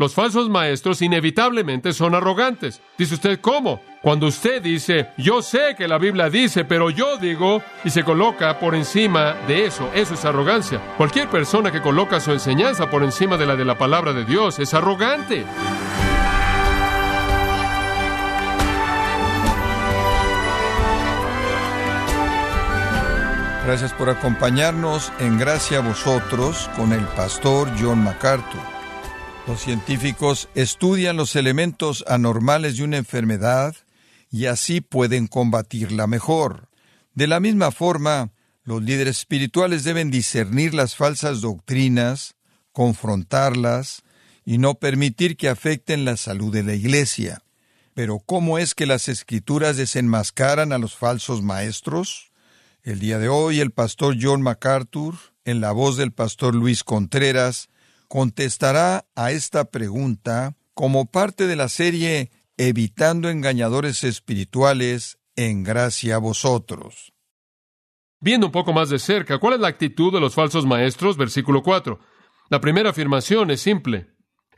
Los falsos maestros inevitablemente son arrogantes. Dice usted, ¿cómo? Cuando usted dice, yo sé que la Biblia dice, pero yo digo, y se coloca por encima de eso, eso es arrogancia. Cualquier persona que coloca su enseñanza por encima de la de la palabra de Dios es arrogante. Gracias por acompañarnos en Gracia a vosotros con el pastor John MacArthur. Los científicos estudian los elementos anormales de una enfermedad y así pueden combatirla mejor. De la misma forma, los líderes espirituales deben discernir las falsas doctrinas, confrontarlas y no permitir que afecten la salud de la Iglesia. Pero ¿cómo es que las escrituras desenmascaran a los falsos maestros? El día de hoy el pastor John MacArthur, en la voz del pastor Luis Contreras, contestará a esta pregunta como parte de la serie Evitando engañadores espirituales en gracia a vosotros. Viendo un poco más de cerca, ¿cuál es la actitud de los falsos maestros? Versículo 4. La primera afirmación es simple.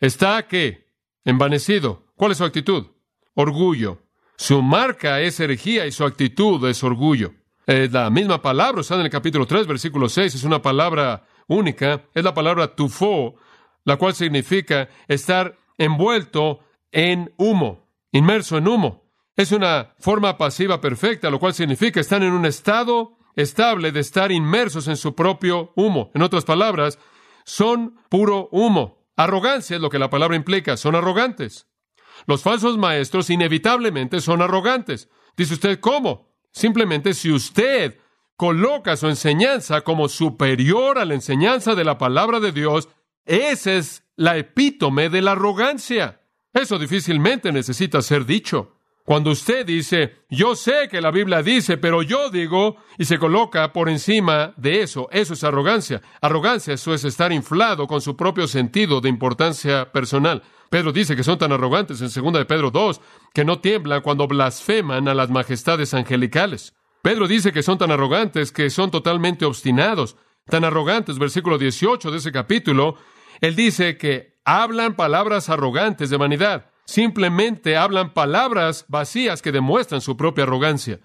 Está que envanecido. ¿Cuál es su actitud? Orgullo. Su marca es herejía y su actitud es orgullo. Es la misma palabra está en el capítulo 3, versículo 6. Es una palabra única es la palabra tufo, la cual significa estar envuelto en humo, inmerso en humo. Es una forma pasiva perfecta, lo cual significa estar en un estado estable de estar inmersos en su propio humo. En otras palabras, son puro humo. Arrogancia es lo que la palabra implica, son arrogantes. Los falsos maestros inevitablemente son arrogantes. Dice usted, ¿cómo? Simplemente si usted coloca su enseñanza como superior a la enseñanza de la palabra de Dios, esa es la epítome de la arrogancia. Eso difícilmente necesita ser dicho. Cuando usted dice, yo sé que la Biblia dice, pero yo digo, y se coloca por encima de eso, eso es arrogancia. Arrogancia, eso es estar inflado con su propio sentido de importancia personal. Pedro dice que son tan arrogantes en 2 de Pedro 2 que no tiemblan cuando blasfeman a las majestades angelicales. Pedro dice que son tan arrogantes que son totalmente obstinados, tan arrogantes, versículo 18 de ese capítulo, él dice que hablan palabras arrogantes de vanidad, simplemente hablan palabras vacías que demuestran su propia arrogancia.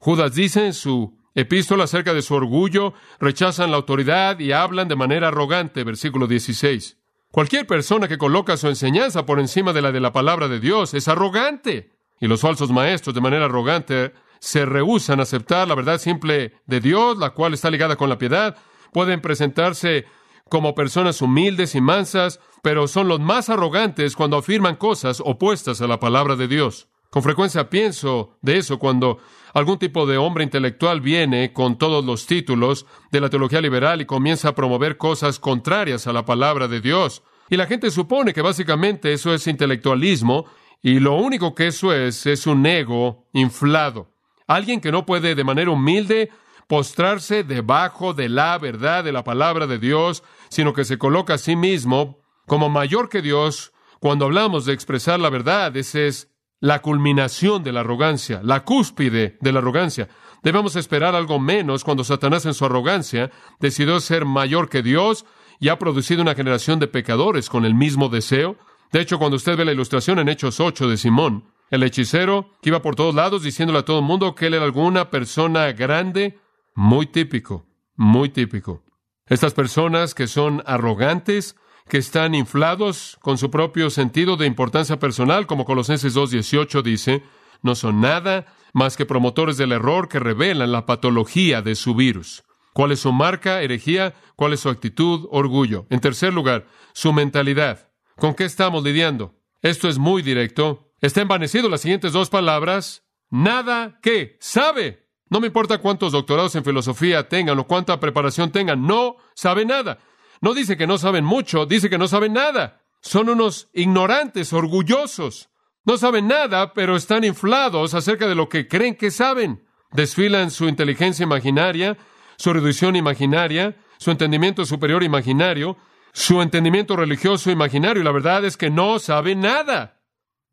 Judas dice en su epístola acerca de su orgullo, rechazan la autoridad y hablan de manera arrogante, versículo 16. Cualquier persona que coloca su enseñanza por encima de la de la palabra de Dios es arrogante. Y los falsos maestros, de manera arrogante, se rehúsan a aceptar la verdad simple de Dios, la cual está ligada con la piedad, pueden presentarse como personas humildes y mansas, pero son los más arrogantes cuando afirman cosas opuestas a la palabra de Dios. Con frecuencia pienso de eso cuando algún tipo de hombre intelectual viene con todos los títulos de la teología liberal y comienza a promover cosas contrarias a la palabra de Dios. Y la gente supone que básicamente eso es intelectualismo y lo único que eso es es un ego inflado. Alguien que no puede de manera humilde postrarse debajo de la verdad de la palabra de Dios, sino que se coloca a sí mismo como mayor que Dios. Cuando hablamos de expresar la verdad, esa es la culminación de la arrogancia, la cúspide de la arrogancia. Debemos esperar algo menos cuando Satanás en su arrogancia decidió ser mayor que Dios y ha producido una generación de pecadores con el mismo deseo. De hecho, cuando usted ve la ilustración en Hechos 8 de Simón, el hechicero que iba por todos lados diciéndole a todo el mundo que él era alguna persona grande, muy típico, muy típico. Estas personas que son arrogantes, que están inflados con su propio sentido de importancia personal, como Colosenses 2.18 dice, no son nada más que promotores del error que revelan la patología de su virus. ¿Cuál es su marca? Herejía. ¿Cuál es su actitud? Orgullo. En tercer lugar, su mentalidad. ¿Con qué estamos lidiando? Esto es muy directo. Está envanecido las siguientes dos palabras. Nada que sabe. No me importa cuántos doctorados en filosofía tengan o cuánta preparación tengan, no sabe nada. No dice que no saben mucho, dice que no saben nada. Son unos ignorantes, orgullosos. No saben nada, pero están inflados acerca de lo que creen que saben. Desfilan su inteligencia imaginaria, su erudición imaginaria, su entendimiento superior imaginario, su entendimiento religioso imaginario, y la verdad es que no saben nada.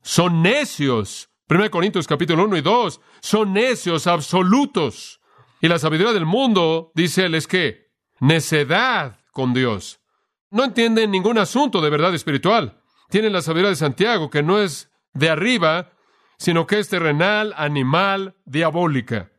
Son necios. 1 Corintios capítulo 1 y 2. Son necios absolutos. Y la sabiduría del mundo, dice él, es que necedad con Dios. No entienden ningún asunto de verdad espiritual. tienen la sabiduría de Santiago, que no es de arriba, sino que es terrenal, animal, diabólica.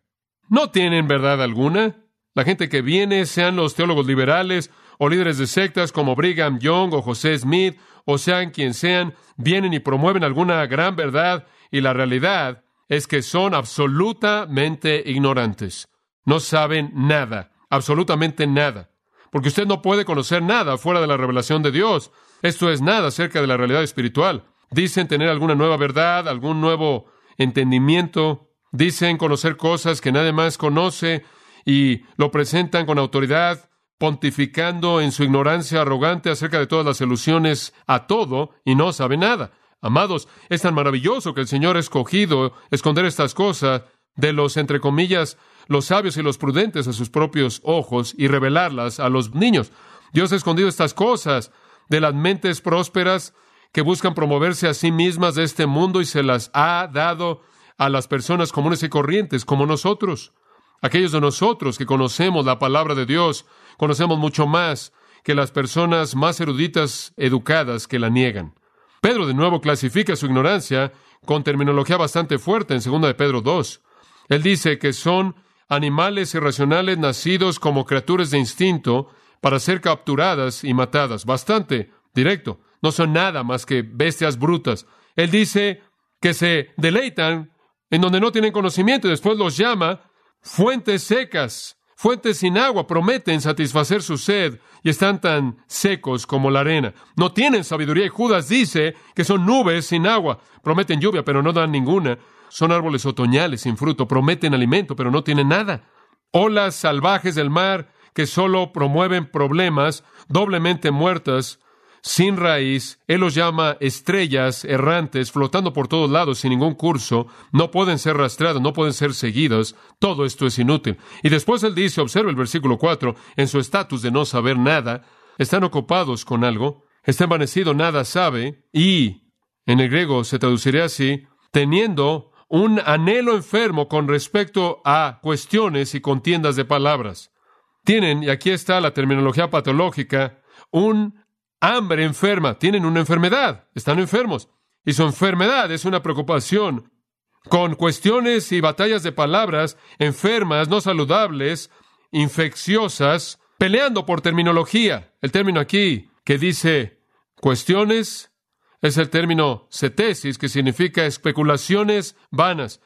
No tienen verdad alguna. La gente que viene, sean los teólogos liberales o líderes de sectas como Brigham Young o José Smith, o sean quien sean, vienen y promueven alguna gran verdad y la realidad es que son absolutamente ignorantes. No saben nada, absolutamente nada. Porque usted no puede conocer nada fuera de la revelación de Dios. Esto es nada acerca de la realidad espiritual. Dicen tener alguna nueva verdad, algún nuevo entendimiento. Dicen conocer cosas que nadie más conoce y lo presentan con autoridad, pontificando en su ignorancia arrogante acerca de todas las soluciones a todo y no sabe nada. Amados, es tan maravilloso que el Señor ha escogido esconder estas cosas de los, entre comillas, los sabios y los prudentes a sus propios ojos y revelarlas a los niños. Dios ha escondido estas cosas de las mentes prósperas que buscan promoverse a sí mismas de este mundo y se las ha dado a las personas comunes y corrientes como nosotros. Aquellos de nosotros que conocemos la palabra de Dios, conocemos mucho más que las personas más eruditas, educadas, que la niegan. Pedro de nuevo clasifica su ignorancia con terminología bastante fuerte en 2 de Pedro 2. Él dice que son animales irracionales nacidos como criaturas de instinto para ser capturadas y matadas. Bastante directo. No son nada más que bestias brutas. Él dice que se deleitan en donde no tienen conocimiento y después los llama fuentes secas, fuentes sin agua, prometen satisfacer su sed y están tan secos como la arena. No tienen sabiduría y Judas dice que son nubes sin agua, prometen lluvia pero no dan ninguna. Son árboles otoñales sin fruto, prometen alimento pero no tienen nada. Olas salvajes del mar que solo promueven problemas, doblemente muertas, sin raíz, Él los llama estrellas errantes, flotando por todos lados sin ningún curso, no pueden ser rastreados, no pueden ser seguidos, todo esto es inútil. Y después Él dice, observa el versículo 4, en su estatus de no saber nada, están ocupados con algo, está envanecido, nada sabe, y en el griego se traduciría así, teniendo un anhelo enfermo con respecto a cuestiones y contiendas de palabras. Tienen, y aquí está la terminología patológica, un hambre enferma, tienen una enfermedad, están enfermos. Y su enfermedad es una preocupación con cuestiones y batallas de palabras enfermas, no saludables, infecciosas, peleando por terminología. El término aquí que dice cuestiones es el término cetesis, que significa especulaciones vanas,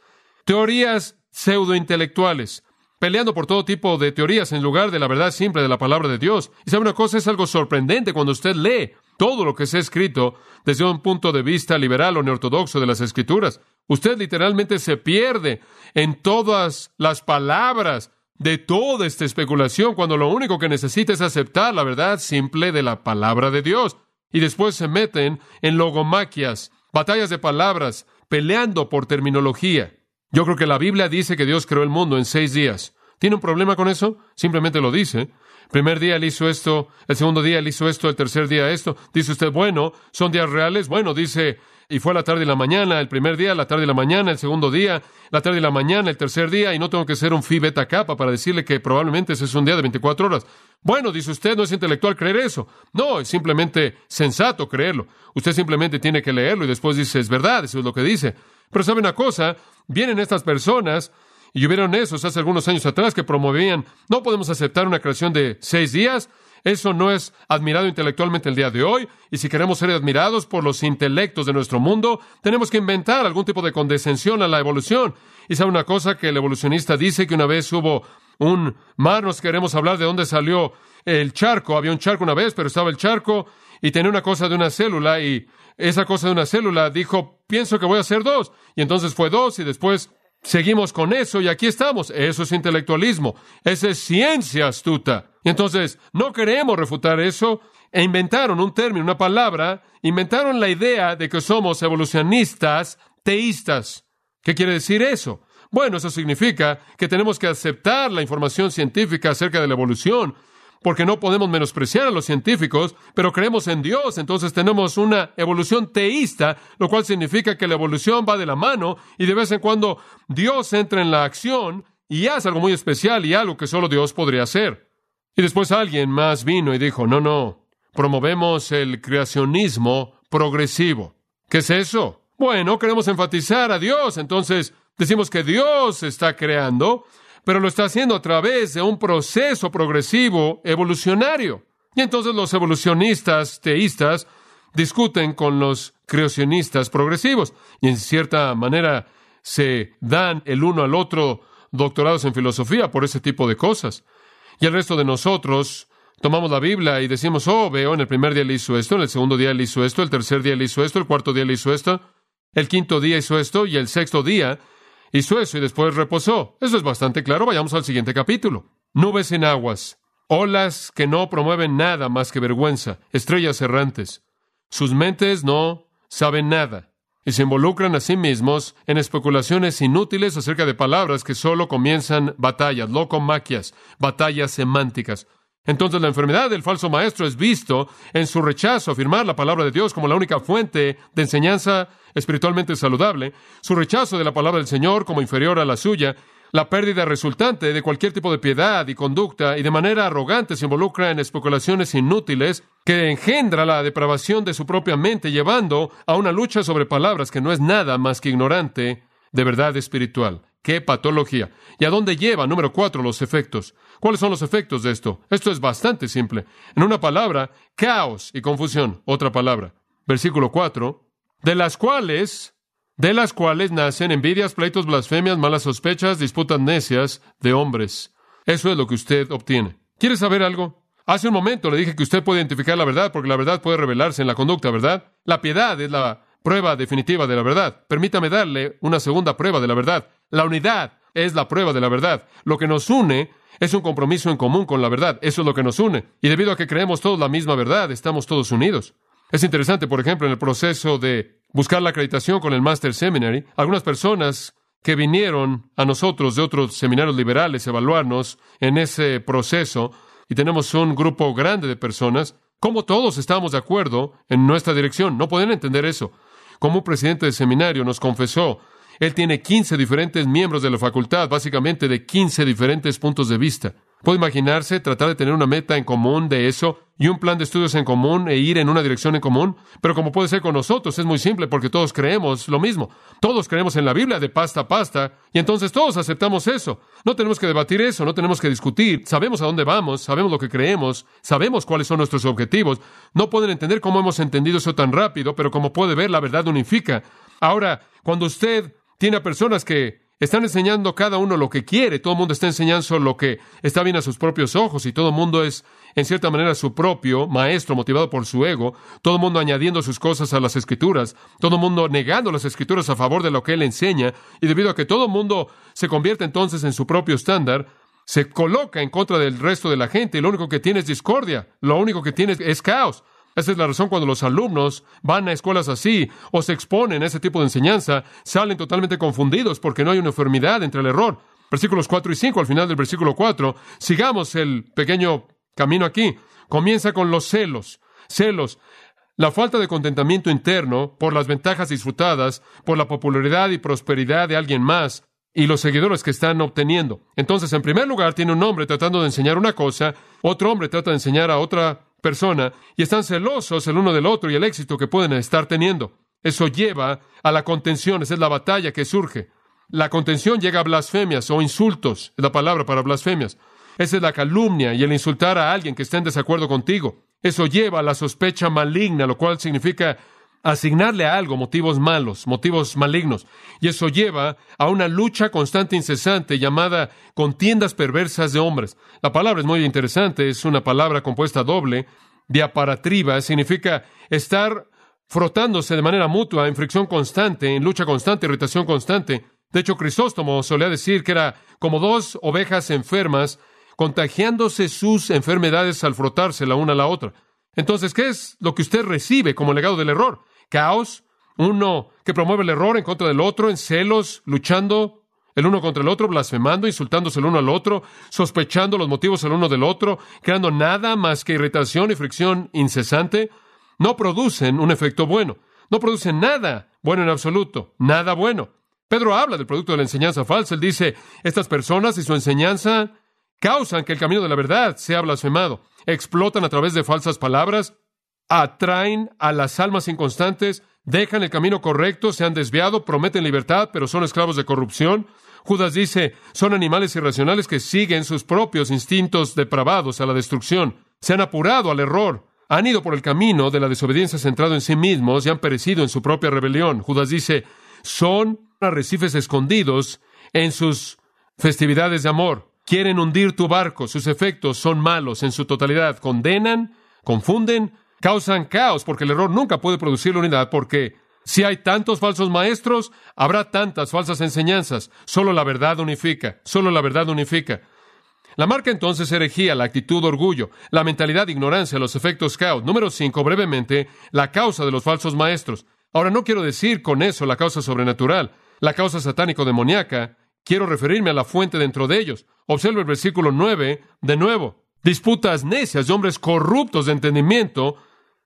teorías pseudointelectuales, peleando por todo tipo de teorías en lugar de la verdad simple de la palabra de Dios. Y sabe una cosa, es algo sorprendente cuando usted lee todo lo que se ha escrito desde un punto de vista liberal o neortodoxo de las escrituras. Usted literalmente se pierde en todas las palabras de toda esta especulación cuando lo único que necesita es aceptar la verdad simple de la palabra de Dios. Y después se meten en logomaquias, batallas de palabras, peleando por terminología. Yo creo que la Biblia dice que Dios creó el mundo en seis días. ¿Tiene un problema con eso? Simplemente lo dice. primer día él hizo esto, el segundo día él hizo esto, el tercer día esto. Dice usted, bueno, ¿son días reales? Bueno, dice, y fue la tarde y la mañana, el primer día, la tarde y la mañana, el segundo día, la tarde y la mañana, el tercer día, y no tengo que ser un phi beta kappa para decirle que probablemente ese es un día de 24 horas. Bueno, dice usted, no es intelectual creer eso. No, es simplemente sensato creerlo. Usted simplemente tiene que leerlo y después dice, es verdad, eso es lo que dice. Pero sabe una cosa, vienen estas personas y hubieron esos hace algunos años atrás que promovían, no podemos aceptar una creación de seis días, eso no es admirado intelectualmente el día de hoy, y si queremos ser admirados por los intelectos de nuestro mundo, tenemos que inventar algún tipo de condescensión a la evolución. Y sabe una cosa que el evolucionista dice que una vez hubo un mar, nos queremos hablar de dónde salió el charco, había un charco una vez, pero estaba el charco y tenía una cosa de una célula y esa cosa de una célula, dijo, pienso que voy a hacer dos. Y entonces fue dos y después seguimos con eso y aquí estamos. Eso es intelectualismo. Esa es ciencia astuta. Y entonces no queremos refutar eso. E inventaron un término, una palabra, inventaron la idea de que somos evolucionistas teístas. ¿Qué quiere decir eso? Bueno, eso significa que tenemos que aceptar la información científica acerca de la evolución porque no podemos menospreciar a los científicos, pero creemos en Dios, entonces tenemos una evolución teísta, lo cual significa que la evolución va de la mano y de vez en cuando Dios entra en la acción y hace algo muy especial y algo que solo Dios podría hacer. Y después alguien más vino y dijo, no, no, promovemos el creacionismo progresivo. ¿Qué es eso? Bueno, queremos enfatizar a Dios, entonces decimos que Dios está creando, pero lo está haciendo a través de un proceso progresivo evolucionario. Y entonces los evolucionistas teístas discuten con los creacionistas progresivos y en cierta manera se dan el uno al otro doctorados en filosofía por ese tipo de cosas. Y el resto de nosotros tomamos la Biblia y decimos, oh, veo, en el primer día le hizo esto, en el segundo día le hizo esto, el tercer día le hizo esto, el cuarto día le hizo esto, el quinto día hizo esto y el sexto día hizo eso y después reposó. Eso es bastante claro. Vayamos al siguiente capítulo. Nubes en aguas, olas que no promueven nada más que vergüenza, estrellas errantes. Sus mentes no saben nada y se involucran a sí mismos en especulaciones inútiles acerca de palabras que solo comienzan batallas, locomaquias, batallas semánticas. Entonces la enfermedad del falso maestro es visto en su rechazo a afirmar la palabra de Dios como la única fuente de enseñanza espiritualmente saludable, su rechazo de la palabra del Señor como inferior a la suya, la pérdida resultante de cualquier tipo de piedad y conducta y de manera arrogante se involucra en especulaciones inútiles que engendra la depravación de su propia mente llevando a una lucha sobre palabras que no es nada más que ignorante de verdad espiritual. ¡Qué patología! ¿Y a dónde lleva, número cuatro, los efectos? ¿Cuáles son los efectos de esto? Esto es bastante simple. En una palabra, caos y confusión. Otra palabra. Versículo cuatro. De las cuales, de las cuales nacen envidias, pleitos, blasfemias, malas sospechas, disputas necias de hombres. Eso es lo que usted obtiene. ¿Quiere saber algo? Hace un momento le dije que usted puede identificar la verdad porque la verdad puede revelarse en la conducta, ¿verdad? La piedad es la prueba definitiva de la verdad. Permítame darle una segunda prueba de la verdad. La unidad es la prueba de la verdad. Lo que nos une es un compromiso en común con la verdad. Eso es lo que nos une. Y debido a que creemos todos la misma verdad, estamos todos unidos. Es interesante, por ejemplo, en el proceso de buscar la acreditación con el Master Seminary, algunas personas que vinieron a nosotros de otros seminarios liberales a evaluarnos en ese proceso, y tenemos un grupo grande de personas, como todos estábamos de acuerdo en nuestra dirección. No pueden entender eso. Como un presidente de seminario nos confesó, él tiene 15 diferentes miembros de la facultad, básicamente de 15 diferentes puntos de vista. ¿Puede imaginarse tratar de tener una meta en común de eso y un plan de estudios en común e ir en una dirección en común? Pero como puede ser con nosotros, es muy simple porque todos creemos lo mismo. Todos creemos en la Biblia de pasta a pasta y entonces todos aceptamos eso. No tenemos que debatir eso, no tenemos que discutir. Sabemos a dónde vamos, sabemos lo que creemos, sabemos cuáles son nuestros objetivos. No pueden entender cómo hemos entendido eso tan rápido, pero como puede ver, la verdad unifica. Ahora, cuando usted tiene a personas que están enseñando cada uno lo que quiere, todo el mundo está enseñando lo que está bien a sus propios ojos y todo el mundo es, en cierta manera, su propio maestro motivado por su ego, todo el mundo añadiendo sus cosas a las escrituras, todo el mundo negando las escrituras a favor de lo que él enseña. Y debido a que todo el mundo se convierte entonces en su propio estándar, se coloca en contra del resto de la gente. Y lo único que tiene es discordia, lo único que tiene es caos. Esa es la razón cuando los alumnos van a escuelas así o se exponen a ese tipo de enseñanza, salen totalmente confundidos porque no hay uniformidad entre el error. Versículos 4 y 5, al final del versículo 4, sigamos el pequeño camino aquí. Comienza con los celos. Celos. La falta de contentamiento interno por las ventajas disfrutadas, por la popularidad y prosperidad de alguien más y los seguidores que están obteniendo. Entonces, en primer lugar, tiene un hombre tratando de enseñar una cosa, otro hombre trata de enseñar a otra persona y están celosos el uno del otro y el éxito que pueden estar teniendo. Eso lleva a la contención, esa es la batalla que surge. La contención llega a blasfemias o insultos, es la palabra para blasfemias. Esa es la calumnia y el insultar a alguien que esté en desacuerdo contigo. Eso lleva a la sospecha maligna, lo cual significa asignarle a algo motivos malos, motivos malignos. Y eso lleva a una lucha constante incesante llamada contiendas perversas de hombres. La palabra es muy interesante, es una palabra compuesta doble, diaparatriba, significa estar frotándose de manera mutua, en fricción constante, en lucha constante, irritación constante. De hecho, Crisóstomo solía decir que era como dos ovejas enfermas contagiándose sus enfermedades al frotarse la una a la otra. Entonces, ¿qué es lo que usted recibe como legado del error? Caos, uno que promueve el error en contra del otro, en celos, luchando el uno contra el otro, blasfemando, insultándose el uno al otro, sospechando los motivos el uno del otro, creando nada más que irritación y fricción incesante, no producen un efecto bueno, no producen nada bueno en absoluto, nada bueno. Pedro habla del producto de la enseñanza falsa, él dice, estas personas y su enseñanza causan que el camino de la verdad sea blasfemado, explotan a través de falsas palabras, atraen a las almas inconstantes, dejan el camino correcto, se han desviado, prometen libertad, pero son esclavos de corrupción. Judas dice, son animales irracionales que siguen sus propios instintos depravados a la destrucción. Se han apurado al error, han ido por el camino de la desobediencia centrado en sí mismos y han perecido en su propia rebelión. Judas dice, son arrecifes escondidos en sus festividades de amor. Quieren hundir tu barco. Sus efectos son malos en su totalidad. Condenan, confunden, causan caos porque el error nunca puede producir la unidad porque si hay tantos falsos maestros, habrá tantas falsas enseñanzas. Solo la verdad unifica. Solo la verdad unifica. La marca entonces herejía, la actitud orgullo, la mentalidad ignorancia, los efectos caos. Número cinco, brevemente, la causa de los falsos maestros. Ahora no quiero decir con eso la causa sobrenatural, la causa satánico-demoníaca. Quiero referirme a la fuente dentro de ellos. Observa el versículo nueve de nuevo. Disputas necias de hombres corruptos de entendimiento.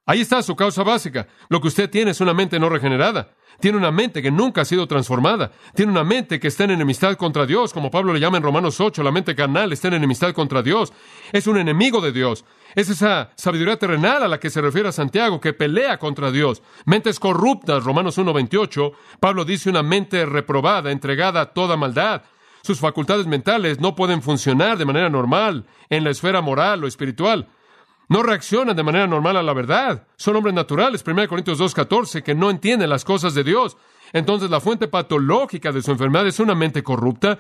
Ahí está su causa básica. Lo que usted tiene es una mente no regenerada. Tiene una mente que nunca ha sido transformada. Tiene una mente que está en enemistad contra Dios, como Pablo le llama en Romanos 8, la mente carnal está en enemistad contra Dios. Es un enemigo de Dios. Es esa sabiduría terrenal a la que se refiere Santiago, que pelea contra Dios. Mentes corruptas, Romanos 1, 28. Pablo dice una mente reprobada, entregada a toda maldad. Sus facultades mentales no pueden funcionar de manera normal en la esfera moral o espiritual. No reaccionan de manera normal a la verdad. Son hombres naturales, 1 Corintios 2.14, que no entienden las cosas de Dios. Entonces la fuente patológica de su enfermedad es una mente corrupta.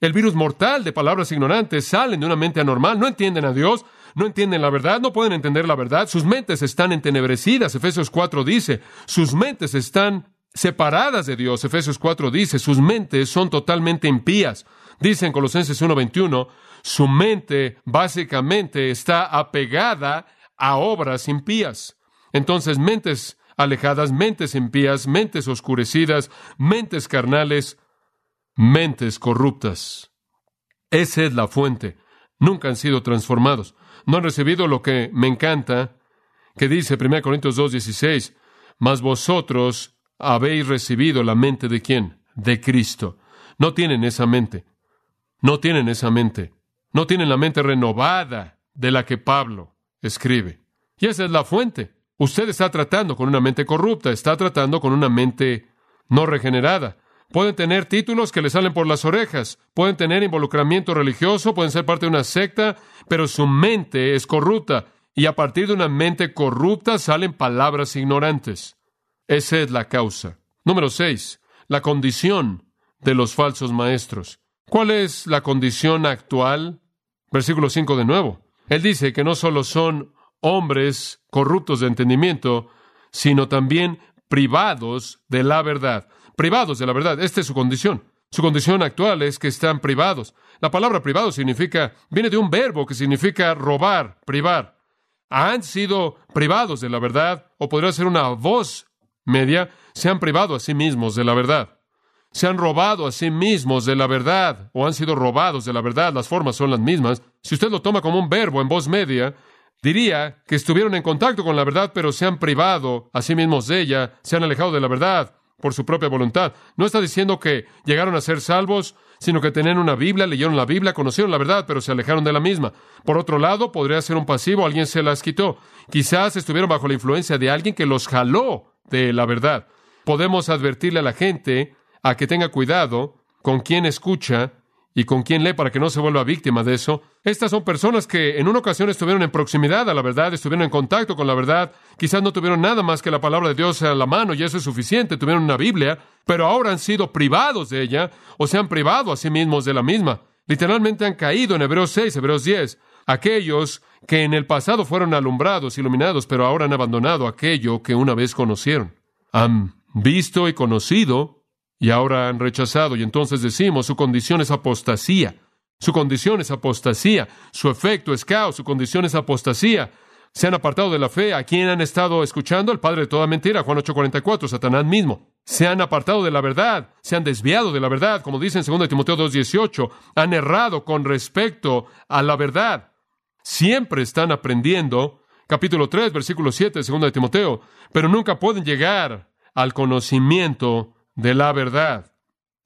El virus mortal de palabras ignorantes salen de una mente anormal. No entienden a Dios, no entienden la verdad, no pueden entender la verdad. Sus mentes están entenebrecidas. Efesios 4 dice, sus mentes están separadas de Dios. Efesios 4 dice, sus mentes son totalmente impías. Dice en Colosenses 1.21, su mente básicamente está apegada a obras impías. Entonces, mentes alejadas, mentes impías, mentes oscurecidas, mentes carnales, mentes corruptas. Esa es la fuente. Nunca han sido transformados. No han recibido lo que me encanta, que dice 1 Corintios 2.16, mas vosotros habéis recibido la mente de quién? De Cristo. No tienen esa mente. No tienen esa mente. No tienen la mente renovada de la que Pablo escribe. Y esa es la fuente. Usted está tratando con una mente corrupta, está tratando con una mente no regenerada. Pueden tener títulos que le salen por las orejas, pueden tener involucramiento religioso, pueden ser parte de una secta, pero su mente es corrupta. Y a partir de una mente corrupta salen palabras ignorantes. Esa es la causa. Número seis, la condición de los falsos maestros. ¿Cuál es la condición actual Versículo 5 de nuevo. Él dice que no solo son hombres corruptos de entendimiento, sino también privados de la verdad. Privados de la verdad. Esta es su condición. Su condición actual es que están privados. La palabra privado significa, viene de un verbo que significa robar, privar. Han sido privados de la verdad, o podría ser una voz media, se han privado a sí mismos de la verdad se han robado a sí mismos de la verdad o han sido robados de la verdad, las formas son las mismas. Si usted lo toma como un verbo en voz media, diría que estuvieron en contacto con la verdad, pero se han privado a sí mismos de ella, se han alejado de la verdad por su propia voluntad. No está diciendo que llegaron a ser salvos, sino que tenían una Biblia, leyeron la Biblia, conocieron la verdad, pero se alejaron de la misma. Por otro lado, podría ser un pasivo, alguien se las quitó. Quizás estuvieron bajo la influencia de alguien que los jaló de la verdad. Podemos advertirle a la gente a que tenga cuidado con quién escucha y con quién lee para que no se vuelva víctima de eso. Estas son personas que en una ocasión estuvieron en proximidad a la verdad, estuvieron en contacto con la verdad, quizás no tuvieron nada más que la palabra de Dios a la mano y eso es suficiente, tuvieron una Biblia, pero ahora han sido privados de ella o se han privado a sí mismos de la misma. Literalmente han caído en Hebreos 6, Hebreos 10, aquellos que en el pasado fueron alumbrados, iluminados, pero ahora han abandonado aquello que una vez conocieron. Han visto y conocido y ahora han rechazado. Y entonces decimos, su condición es apostasía. Su condición es apostasía. Su efecto es caos. Su condición es apostasía. Se han apartado de la fe. ¿A quién han estado escuchando? El padre de toda mentira, Juan 8:44, Satanás mismo. Se han apartado de la verdad. Se han desviado de la verdad. Como dice en 2 Timoteo 2:18, han errado con respecto a la verdad. Siempre están aprendiendo. Capítulo 3, versículo 7 de 2 Timoteo. Pero nunca pueden llegar al conocimiento de la verdad.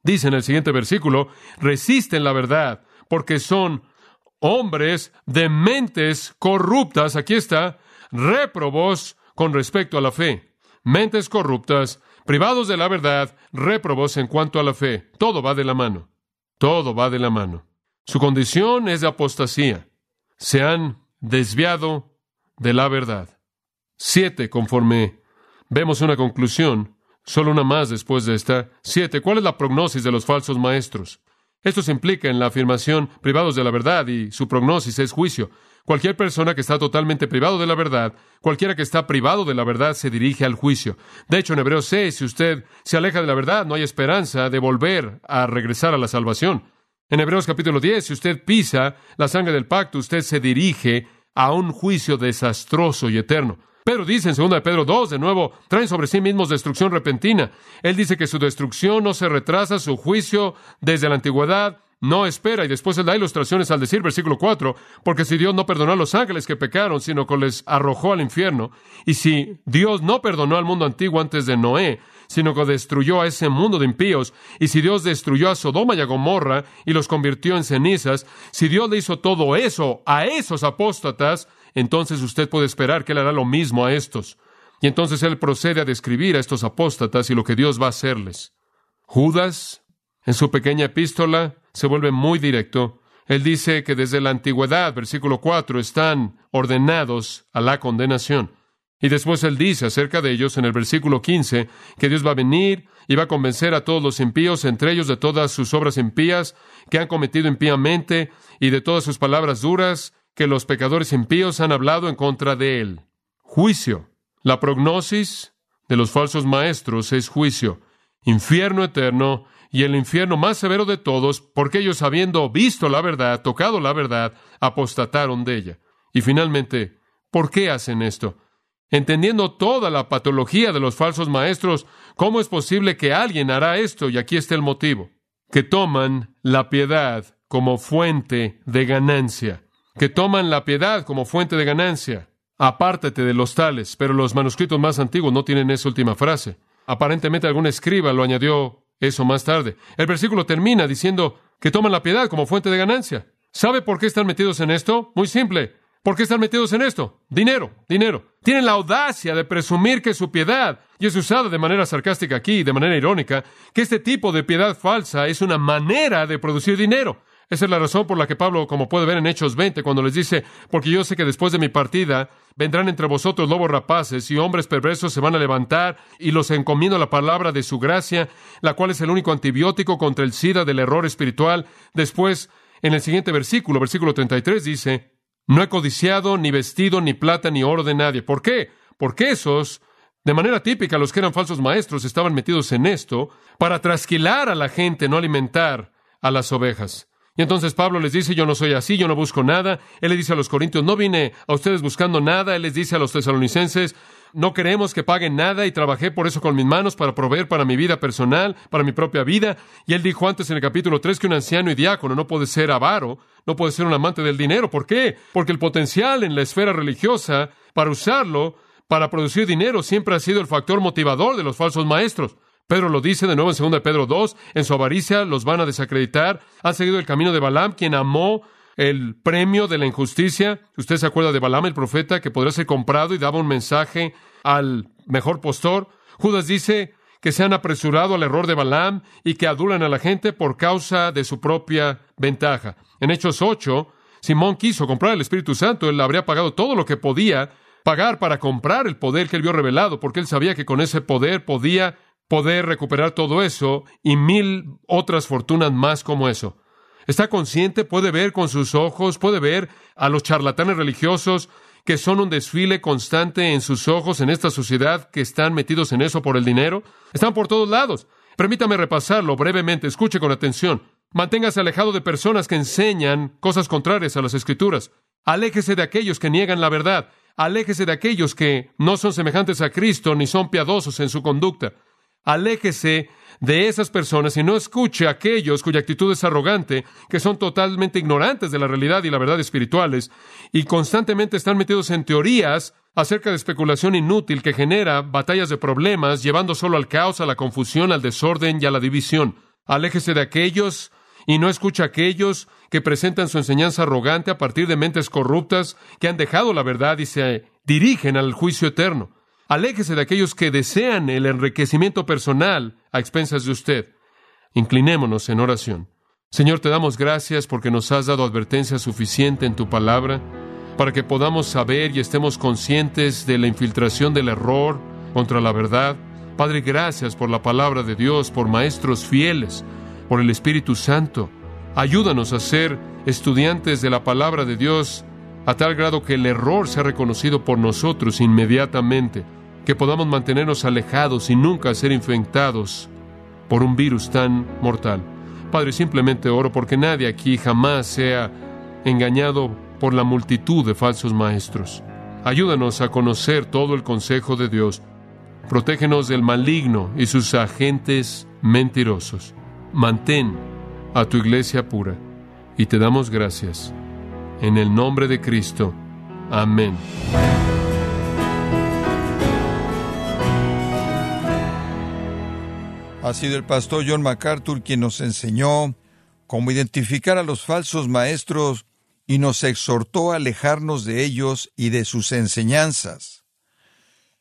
Dice en el siguiente versículo, resisten la verdad, porque son hombres de mentes corruptas, aquí está, réprobos, con respecto a la fe. Mentes corruptas, privados de la verdad, réprobos en cuanto a la fe. Todo va de la mano. Todo va de la mano. Su condición es de apostasía. Se han desviado de la verdad. Siete, conforme vemos una conclusión, solo una más después de esta. Siete, ¿cuál es la prognosis de los falsos maestros? Esto se implica en la afirmación privados de la verdad y su prognosis es juicio. Cualquier persona que está totalmente privado de la verdad, cualquiera que está privado de la verdad se dirige al juicio. De hecho, en Hebreos 6, si usted se aleja de la verdad, no hay esperanza de volver a regresar a la salvación. En Hebreos capítulo 10, si usted pisa la sangre del pacto, usted se dirige a un juicio desastroso y eterno. Pedro dice en 2 de Pedro 2, de nuevo, traen sobre sí mismos destrucción repentina. Él dice que su destrucción no se retrasa, su juicio desde la antigüedad no espera. Y después él da ilustraciones al decir, versículo 4, porque si Dios no perdonó a los ángeles que pecaron, sino que les arrojó al infierno, y si Dios no perdonó al mundo antiguo antes de Noé, sino que destruyó a ese mundo de impíos, y si Dios destruyó a Sodoma y a Gomorra y los convirtió en cenizas, si Dios le hizo todo eso a esos apóstatas, entonces usted puede esperar que Él hará lo mismo a estos. Y entonces Él procede a describir a estos apóstatas y lo que Dios va a hacerles. Judas, en su pequeña epístola, se vuelve muy directo. Él dice que desde la antigüedad, versículo 4, están ordenados a la condenación. Y después él dice acerca de ellos en el versículo 15 que Dios va a venir y va a convencer a todos los impíos, entre ellos de todas sus obras impías que han cometido impíamente y de todas sus palabras duras que los pecadores impíos han hablado en contra de él. Juicio. La prognosis de los falsos maestros es juicio, infierno eterno y el infierno más severo de todos, porque ellos habiendo visto la verdad, tocado la verdad, apostataron de ella. Y finalmente, ¿por qué hacen esto? Entendiendo toda la patología de los falsos maestros, ¿cómo es posible que alguien hará esto? Y aquí está el motivo. Que toman la piedad como fuente de ganancia que toman la piedad como fuente de ganancia. Apártate de los tales, pero los manuscritos más antiguos no tienen esa última frase. Aparentemente algún escriba lo añadió eso más tarde. El versículo termina diciendo que toman la piedad como fuente de ganancia. ¿Sabe por qué están metidos en esto? Muy simple. ¿Por qué están metidos en esto? Dinero, dinero. Tienen la audacia de presumir que su piedad, y es usada de manera sarcástica aquí, de manera irónica, que este tipo de piedad falsa es una manera de producir dinero. Esa es la razón por la que Pablo, como puede ver en Hechos 20, cuando les dice, porque yo sé que después de mi partida vendrán entre vosotros lobos rapaces y hombres perversos se van a levantar y los encomiendo la palabra de su gracia, la cual es el único antibiótico contra el SIDA del error espiritual. Después, en el siguiente versículo, versículo 33, dice, no he codiciado ni vestido, ni plata, ni oro de nadie. ¿Por qué? Porque esos de manera típica, los que eran falsos maestros estaban metidos en esto para trasquilar a la gente, no alimentar a las ovejas. Y entonces Pablo les dice, yo no soy así, yo no busco nada. Él le dice a los corintios, no vine a ustedes buscando nada. Él les dice a los tesalonicenses, no queremos que paguen nada y trabajé por eso con mis manos para proveer para mi vida personal, para mi propia vida. Y él dijo antes en el capítulo 3 que un anciano y diácono no puede ser avaro, no puede ser un amante del dinero. ¿Por qué? Porque el potencial en la esfera religiosa para usarlo, para producir dinero, siempre ha sido el factor motivador de los falsos maestros. Pedro lo dice de nuevo en 2 Pedro 2, en su avaricia los van a desacreditar, han seguido el camino de Balaam, quien amó el premio de la injusticia. Usted se acuerda de Balaam, el profeta, que podría ser comprado y daba un mensaje al mejor postor. Judas dice que se han apresurado al error de Balaam y que adulan a la gente por causa de su propia ventaja. En Hechos 8, Simón quiso comprar el Espíritu Santo, él habría pagado todo lo que podía pagar para comprar el poder que él vio revelado, porque él sabía que con ese poder podía poder recuperar todo eso y mil otras fortunas más como eso. Está consciente, puede ver con sus ojos, puede ver a los charlatanes religiosos que son un desfile constante en sus ojos en esta sociedad que están metidos en eso por el dinero. Están por todos lados. Permítame repasarlo brevemente, escuche con atención. Manténgase alejado de personas que enseñan cosas contrarias a las escrituras. Aléjese de aquellos que niegan la verdad. Aléjese de aquellos que no son semejantes a Cristo ni son piadosos en su conducta. Aléjese de esas personas y no escuche a aquellos cuya actitud es arrogante, que son totalmente ignorantes de la realidad y la verdad espirituales, y constantemente están metidos en teorías acerca de especulación inútil que genera batallas de problemas, llevando solo al caos, a la confusión, al desorden y a la división. Aléjese de aquellos y no escuche a aquellos que presentan su enseñanza arrogante a partir de mentes corruptas que han dejado la verdad y se dirigen al juicio eterno. Aléjese de aquellos que desean el enriquecimiento personal a expensas de usted. Inclinémonos en oración. Señor, te damos gracias porque nos has dado advertencia suficiente en tu palabra para que podamos saber y estemos conscientes de la infiltración del error contra la verdad. Padre, gracias por la palabra de Dios, por maestros fieles, por el Espíritu Santo. Ayúdanos a ser estudiantes de la palabra de Dios a tal grado que el error sea reconocido por nosotros inmediatamente que podamos mantenernos alejados y nunca ser infectados por un virus tan mortal. Padre, simplemente oro porque nadie aquí jamás sea engañado por la multitud de falsos maestros. Ayúdanos a conocer todo el consejo de Dios. Protégenos del maligno y sus agentes mentirosos. Mantén a tu iglesia pura y te damos gracias. En el nombre de Cristo. Amén. Ha sido el pastor John MacArthur quien nos enseñó cómo identificar a los falsos maestros y nos exhortó a alejarnos de ellos y de sus enseñanzas.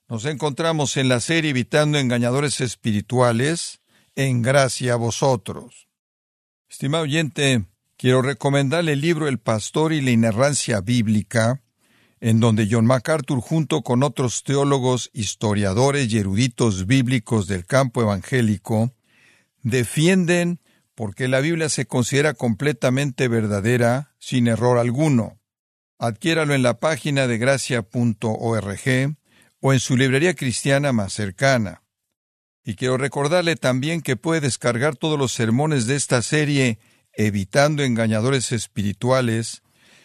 Nos encontramos en la serie Evitando Engañadores Espirituales, en gracia a vosotros. Estimado oyente, quiero recomendarle el libro El Pastor y la Inerrancia Bíblica, en donde John MacArthur, junto con otros teólogos, historiadores y eruditos bíblicos del campo evangélico, defienden porque la Biblia se considera completamente verdadera, sin error alguno. Adquiéralo en la página de gracia.org o en su librería cristiana más cercana. Y quiero recordarle también que puede descargar todos los sermones de esta serie Evitando engañadores espirituales